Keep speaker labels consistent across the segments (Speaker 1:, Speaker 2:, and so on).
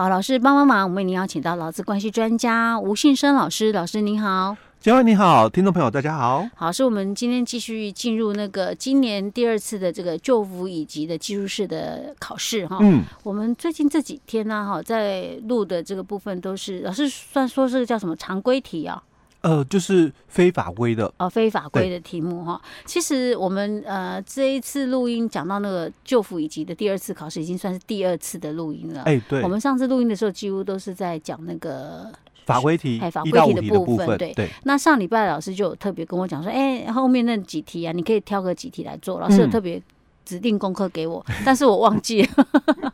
Speaker 1: 好，老师帮帮忙，我们已经邀请到劳资关系专家吴信生老师，老师您好。
Speaker 2: 嘉惠你好，听众朋友大家好。
Speaker 1: 好，是我们今天继续进入那个今年第二次的这个旧服以及的技术式的考试哈。嗯。我们最近这几天呢，哈，在录的这个部分都是老师算说是叫什么常规题啊？
Speaker 2: 呃，就是非法规的
Speaker 1: 哦，非法规的题目哈。其实我们呃这一次录音讲到那个旧辅以及的第二次考试，已经算是第二次的录音了。
Speaker 2: 哎，对。
Speaker 1: 我们上次录音的时候，几乎都是在讲那个。
Speaker 2: 法规题，
Speaker 1: 法规题的部分，对
Speaker 2: 对。
Speaker 1: 那上礼拜老师就有特别跟我讲说，哎、欸，后面那几题啊，你可以挑个几题来做。老师有特别指定功课给我，嗯、但是我忘记了。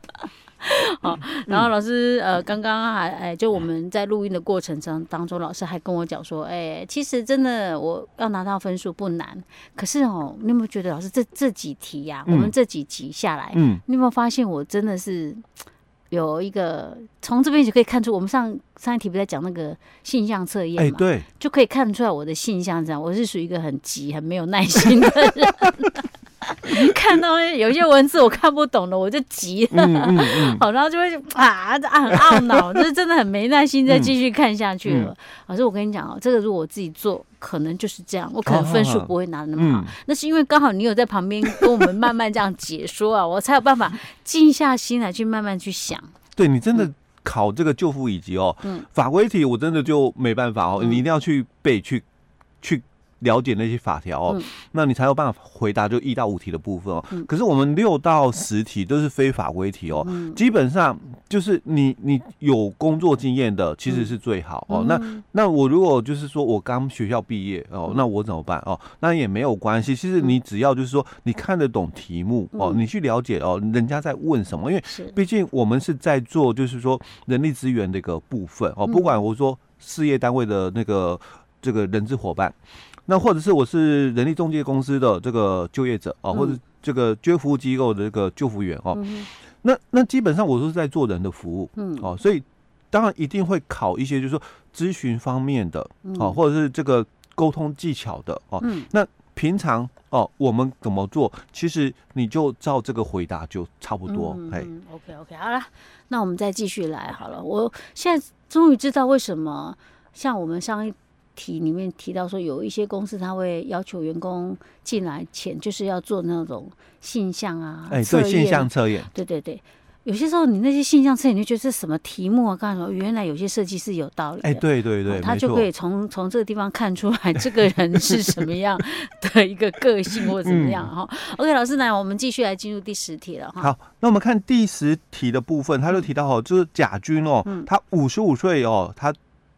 Speaker 1: 好，然后老师呃，刚刚还哎，就我们在录音的过程中当中，老师还跟我讲说，哎、欸，其实真的我要拿到分数不难，可是哦，你有没有觉得老师这这几题呀、啊，嗯、我们这几集下来，嗯，你有没有发现我真的是？有一个从这边就可以看出，我们上上一题不在讲那个性向测验嘛？
Speaker 2: 哎，对，
Speaker 1: 就可以看出来我的性向这样，我是属于一个很急、很没有耐心的人。看到有些文字我看不懂的，我就急了，嗯嗯嗯、好，然后就会啊，很懊恼，就是真的很没耐心再继续看下去了。老师，我跟你讲哦，这个如果我自己做，可能就是这样，我可能分数不会拿的那么好。哦嗯、那是因为刚好你有在旁边跟我们慢慢这样解说啊，我才有办法静下心来去慢慢去想。
Speaker 2: 对，你真的考这个救护以及哦，嗯、法规题我真的就没办法哦，嗯、你一定要去背去去。了解那些法条哦，嗯、那你才有办法回答就一到五题的部分哦。嗯、可是我们六到十题都是非法规题哦，嗯、基本上就是你你有工作经验的其实是最好哦。嗯、那那我如果就是说我刚学校毕业哦，那我怎么办？哦？那也没有关系，其实你只要就是说你看得懂题目哦，你去了解哦，人家在问什么，因为毕竟我们是在做就是说人力资源的一个部分哦，不管我说事业单位的那个这个人资伙伴。那或者是我是人力中介公司的这个就业者啊，或者这个就业服务机构的这个就服员哦，那那基本上我都是在做人的服务，嗯，哦，所以当然一定会考一些就是说咨询方面的，哦，或者是这个沟通技巧的哦，那平常哦我们怎么做，其实你就照这个回答就差不多，哎，嗯
Speaker 1: ，OK OK，好了，那我们再继续来好了，我现在终于知道为什么像我们上一。题里面提到说，有一些公司他会要求员工进来前就是要做那种性向啊，
Speaker 2: 哎，对，性向测验，
Speaker 1: 对对对。有些时候你那些性向测验，你就觉得这是什么题目啊？干什么？原来有些设计是有道理的，
Speaker 2: 哎，对对对，
Speaker 1: 他就可以从从这个地方看出来这个人是什么样的一个个性或者怎么样哈。OK，老师来，我们继续来进入第十题了哈。
Speaker 2: 好，那我们看第十题的部分，他就提到哦，就是甲军哦，他五十五岁哦，他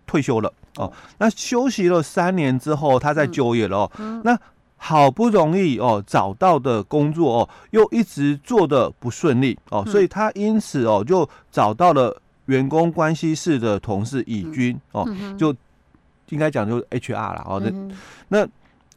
Speaker 2: 退休了。哦，那休息了三年之后，他再就业了哦。那好不容易哦找到的工作哦，又一直做的不顺利哦，嗯、所以他因此哦就找到了员工关系室的同事乙军哦，就应该讲就是 HR 了哦。嗯、那那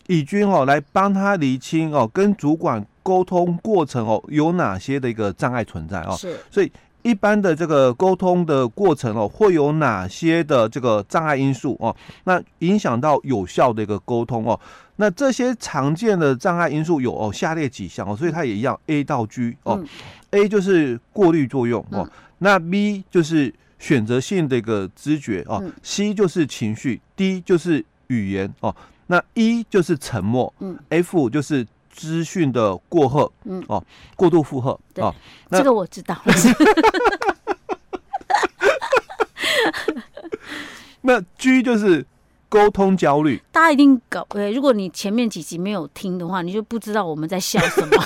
Speaker 2: 乙军哦来帮他厘清哦跟主管沟通过程哦有哪些的一个障碍存在哦，是所以。一般的这个沟通的过程哦，会有哪些的这个障碍因素哦？那影响到有效的一个沟通哦。那这些常见的障碍因素有哦下列几项哦，所以它也一样 A 到 G 哦。嗯、A 就是过滤作用哦，嗯、那 B 就是选择性的一个知觉哦、嗯、，C 就是情绪，D 就是语言哦，那 E 就是沉默，嗯，F 就是。资讯的过荷，嗯哦，过度负荷，
Speaker 1: 对
Speaker 2: 哦，
Speaker 1: 这个我知道。
Speaker 2: 那 G 就是沟通焦虑，
Speaker 1: 大家一定搞诶，如果你前面几集没有听的话，你就不知道我们在笑什么。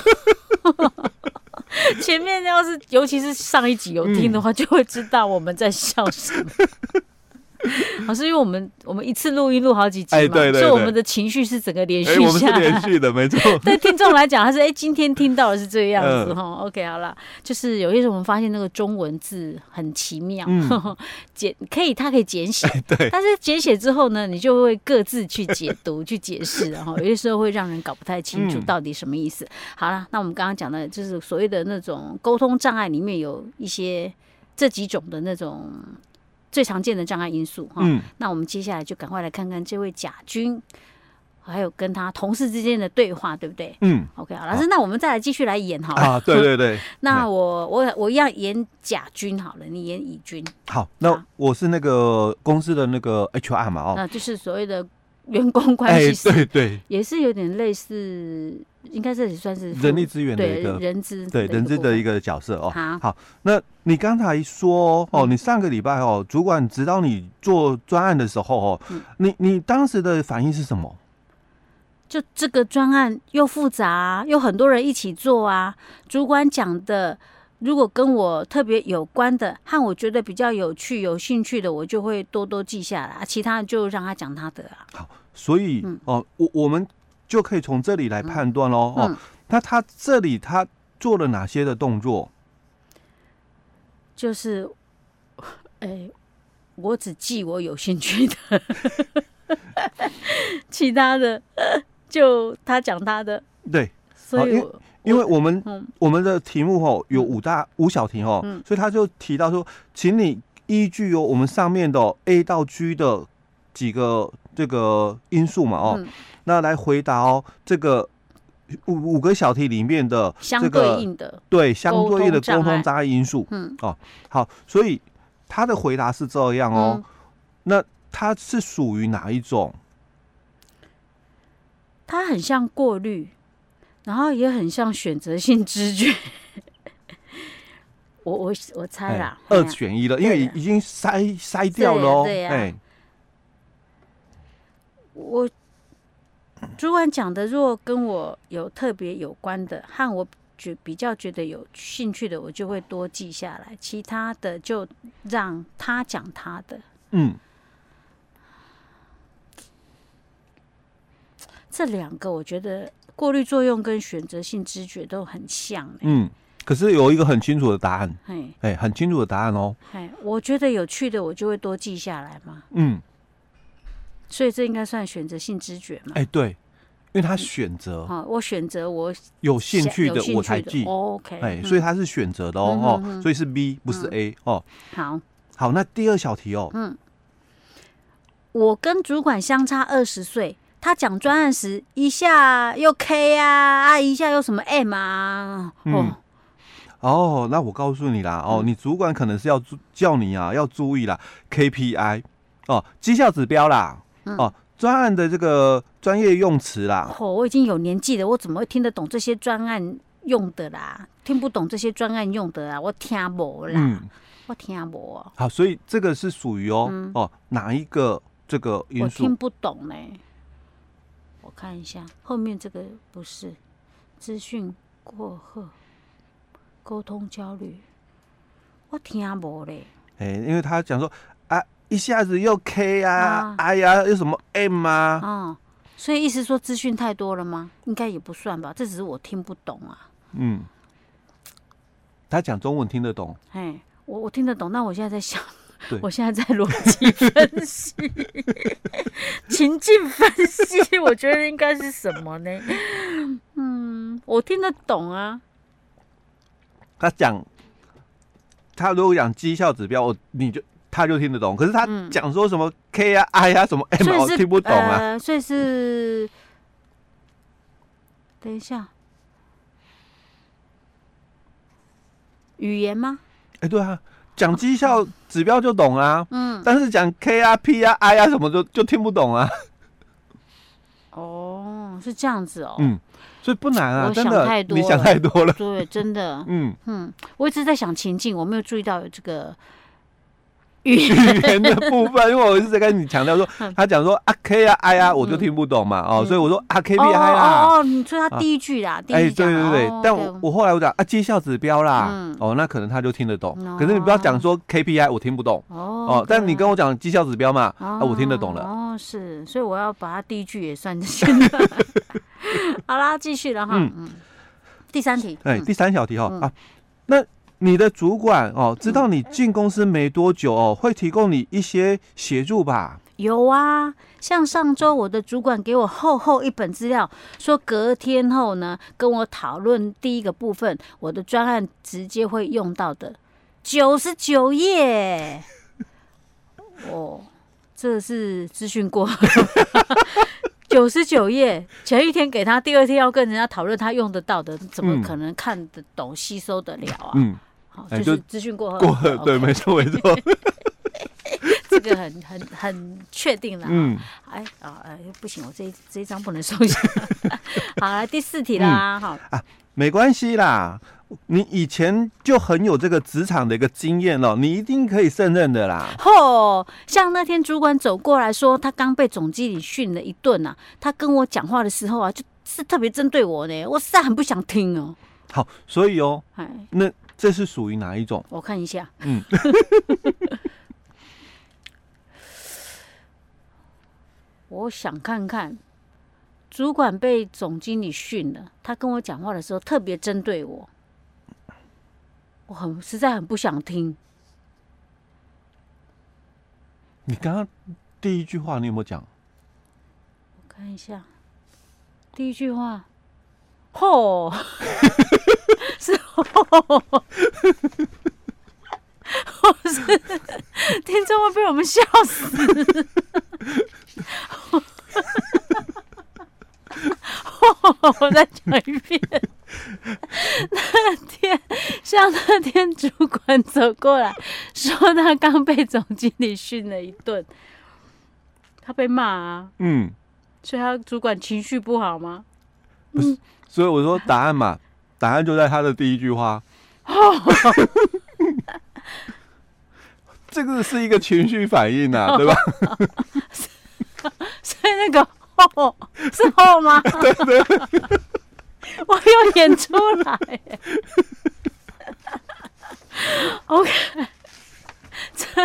Speaker 1: 前面要是尤其是上一集有听的话，嗯、就会知道我们在笑什么。老 师，因为我们我们一次录音录好几集嘛，对对对，所以我们的情绪是整个连续下来，
Speaker 2: 连续的，没错。
Speaker 1: 对听众来讲，他是哎，今天听到的是这个样子哈。OK，好了，就是有些时候我们发现那个中文字很奇妙，简可以，它可以简写，对。但是简写之后呢，你就会各自去解读、去解释，然后有些时候会让人搞不太清楚到底什么意思。好了，那我们刚刚讲的就是所谓的那种沟通障碍里面有一些这几种的那种。最常见的障碍因素哈，嗯、那我们接下来就赶快来看看这位甲军还有跟他同事之间的对话，对不对？
Speaker 2: 嗯
Speaker 1: ，OK，好，老师，那我们再来继续来演好了。
Speaker 2: 啊，对对对。
Speaker 1: 那我我我要演甲军好了，你演乙军。
Speaker 2: 好，那我是那个公司的那个 HR 嘛，哦，
Speaker 1: 那就是所谓的员工关系师，
Speaker 2: 对对，
Speaker 1: 也是有点类似，应该这也算是
Speaker 2: 人力资源的一个
Speaker 1: 人资，
Speaker 2: 对人资的一个角色哦。
Speaker 1: 好，
Speaker 2: 好，那你刚才说哦，你上个礼拜哦，主管指导你做专案的时候哦，你你当时的反应是什么？
Speaker 1: 就这个专案又复杂啊，又很多人一起做啊。主管讲的，如果跟我特别有关的，和我觉得比较有趣、有兴趣的，我就会多多记下来。其他就让他讲他的啊。
Speaker 2: 好，所以、嗯、哦，我我们就可以从这里来判断喽。那他这里他做了哪些的动作？
Speaker 1: 就是，哎，我只记我有兴趣的，其他的。就他讲他的，
Speaker 2: 对，
Speaker 1: 所以
Speaker 2: 因为我们、嗯、我们的题目哦有五大五小题哦，嗯、所以他就提到说，请你依据哦我们上面的 A 到 G 的几个这个因素嘛哦，嗯、那来回答哦这个五五个小题里面的这个
Speaker 1: 相对应的
Speaker 2: 对相对应的沟通障碍因素，嗯哦好，所以他的回答是这样哦，嗯、那他是属于哪一种？
Speaker 1: 他很像过滤，然后也很像选择性知觉。我我我猜啦，
Speaker 2: 二选一了，因为已经筛筛掉了。
Speaker 1: 对呀，哎，我主管讲的，如果跟我有特别有关的，和我觉比较觉得有兴趣的，我就会多记下来。其他的就让他讲他的。嗯。这两个我觉得过滤作用跟选择性知觉都很像。
Speaker 2: 嗯，可是有一个很清楚的答案，哎嘿，很清楚的答案哦。
Speaker 1: 哎，我觉得有趣的我就会多记下来嘛。
Speaker 2: 嗯，
Speaker 1: 所以这应该算选择性知觉嘛？
Speaker 2: 哎，对，因为他选择，
Speaker 1: 好，我选择我
Speaker 2: 有兴趣的我才记。
Speaker 1: OK，
Speaker 2: 哎，所以他是选择的哦，哦，所以是 B 不是 A 哦。
Speaker 1: 好，
Speaker 2: 好，那第二小题哦，嗯，
Speaker 1: 我跟主管相差二十岁。他讲专案时，一下又 K 啊，啊，一下又什么 M 啊？哦，
Speaker 2: 嗯、哦，那我告诉你啦，哦，你主管可能是要叫你啊，要注意啦，KPI 哦，绩效指标啦，嗯、哦，专案的这个专业用词啦。
Speaker 1: 哦，我已经有年纪了，我怎么会听得懂这些专案用的啦？听不懂这些专案用的啊？我听不啦，嗯、我听不。
Speaker 2: 好，所以这个是属于哦、嗯、哦哪一个这个因素？
Speaker 1: 我听不懂呢。我看一下后面这个不是资讯过后沟通焦虑，我听不嘞。
Speaker 2: 哎，因为他讲说啊，一下子又 K 啊，啊哎呀，又什么 M 啊，
Speaker 1: 嗯，所以意思说资讯太多了吗？应该也不算吧，这只是我听不懂啊。
Speaker 2: 嗯，他讲中文听得懂。
Speaker 1: 哎，我我听得懂，那我现在在想。我现在在逻辑分析、情境分析，我觉得应该是什么呢？嗯，我听得懂啊。
Speaker 2: 他讲，他如果讲绩效指标，我你就他就听得懂。可是他讲说什么 K 啊、I 啊、什么 M，我听不懂啊。
Speaker 1: 呃、所以是，等一下，语言吗？
Speaker 2: 哎、欸，对啊。讲绩效指标就懂啊，嗯，但是讲 K 啊、P 啊、I 啊什么就就听不懂啊。
Speaker 1: 哦，是这样子哦。
Speaker 2: 嗯，所以不难啊，
Speaker 1: 我想太多，
Speaker 2: 你想太多了。
Speaker 1: 对，真的。嗯嗯，我一直在想情境，我没有注意到有这个。语
Speaker 2: 言。的部分，因为我一直在跟你强调说，他讲说啊 K 啊 I 啊，我就听不懂嘛，哦，所以我说啊 K P I 啦，
Speaker 1: 哦，你说他第一句啦，哎，
Speaker 2: 对对对，但我我后来我讲啊绩效指标啦，哦，那可能他就听得懂，可是你不要讲说 K P I，我听不懂，哦，但你跟我讲绩效指标嘛，啊，我听得懂了，
Speaker 1: 哦，是，所以我要把他第一句也算进去，好啦，继续了哈，嗯，第三题，
Speaker 2: 哎，第三小题哈啊，那。你的主管哦，知道你进公司没多久哦，会提供你一些协助吧？
Speaker 1: 有啊，像上周我的主管给我厚厚一本资料，说隔天后呢，跟我讨论第一个部分，我的专案直接会用到的九十九页。哦，这是资讯过。九十九页，前一天给他，第二天要跟人家讨论他用得到的，怎么可能看得懂、嗯、吸收得了啊？嗯，好，就是资讯过后，
Speaker 2: 过后对，没错，没错。
Speaker 1: 这个很很很确定了。嗯，哎啊哎，不行，我这一这一张不能收下。好，来第四题啦。好、嗯、啊，
Speaker 2: 没关系啦。你以前就很有这个职场的一个经验了，你一定可以胜任的啦。
Speaker 1: 嚯，像那天主管走过来说，他刚被总经理训了一顿呐、啊，他跟我讲话的时候啊，就是特别针对我呢，我实在很不想听哦。
Speaker 2: 好，所以哦，哎，那这是属于哪一种？
Speaker 1: 我看一下，
Speaker 2: 嗯，
Speaker 1: 我想看看，主管被总经理训了，他跟我讲话的时候特别针对我。我很实在很不想听。
Speaker 2: 你刚刚第一句话你有没有讲？
Speaker 1: 我看一下，第一句话，吼，是吼，我是听众会被我们笑死。我再讲一遍。那天，像那天主管走过来说，他刚被总经理训了一顿，他被骂啊。嗯，所以他主管情绪不好吗？
Speaker 2: 不是，所以我说答案嘛，答案就在他的第一句话。这个是一个情绪反应啊，对吧？
Speaker 1: 所以那个。哦，是后吗？
Speaker 2: 对对，
Speaker 1: 我又演出来。OK，这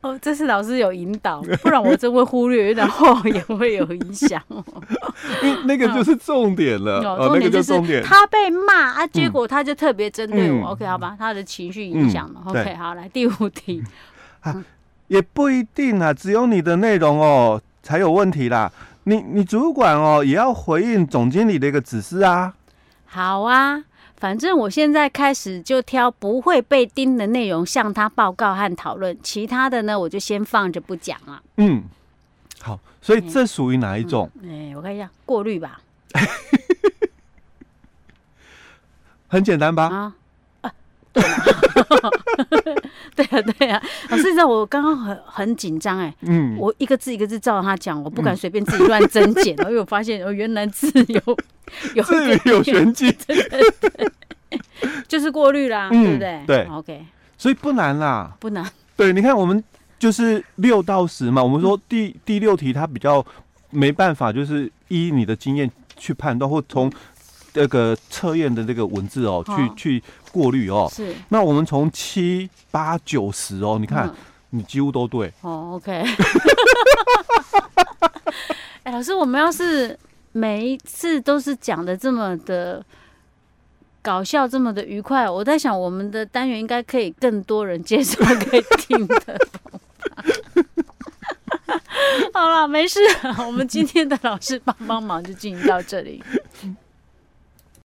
Speaker 1: 哦，这是老师有引导，不然我真会忽略，然后也会有影响。
Speaker 2: 那个就是重点了，哦，那个就是重点。
Speaker 1: 他被骂啊，结果他就特别针对我。OK，好吧，他的情绪影响了。OK，好，来第五题。
Speaker 2: 也不一定啊，只有你的内容哦才有问题啦。你你主管哦也要回应总经理的一个指示啊。
Speaker 1: 好啊，反正我现在开始就挑不会被盯的内容向他报告和讨论，其他的呢我就先放着不讲了。
Speaker 2: 嗯，好，所以这属于哪一种？
Speaker 1: 哎、我看一下，过滤吧。
Speaker 2: 很简单吧？啊。
Speaker 1: 对啊，对啊，老师，你知道我刚刚很很紧张哎，嗯，我一个字一个字照着他讲，我不敢随便自己乱增减，因为我发现我原来字有 有
Speaker 2: 字有玄机，
Speaker 1: 对对对，就是过滤啦，对不对？
Speaker 2: 对
Speaker 1: ，OK，
Speaker 2: 所以不难啦，
Speaker 1: 不难。
Speaker 2: 对，你看我们就是六到十嘛，我们说第第六题它比较没办法，就是依你的经验去判断，或从这个测验的这个文字哦，去去。过滤哦，是。那我们从七八九十哦，你看，嗯、你几乎都对。
Speaker 1: 哦，OK。哎，老师，我们要是每一次都是讲的这么的搞笑，这么的愉快，我在想，我们的单元应该可以更多人接受，可以听的。好了，没事，我们今天的老师帮帮忙就进行到这里。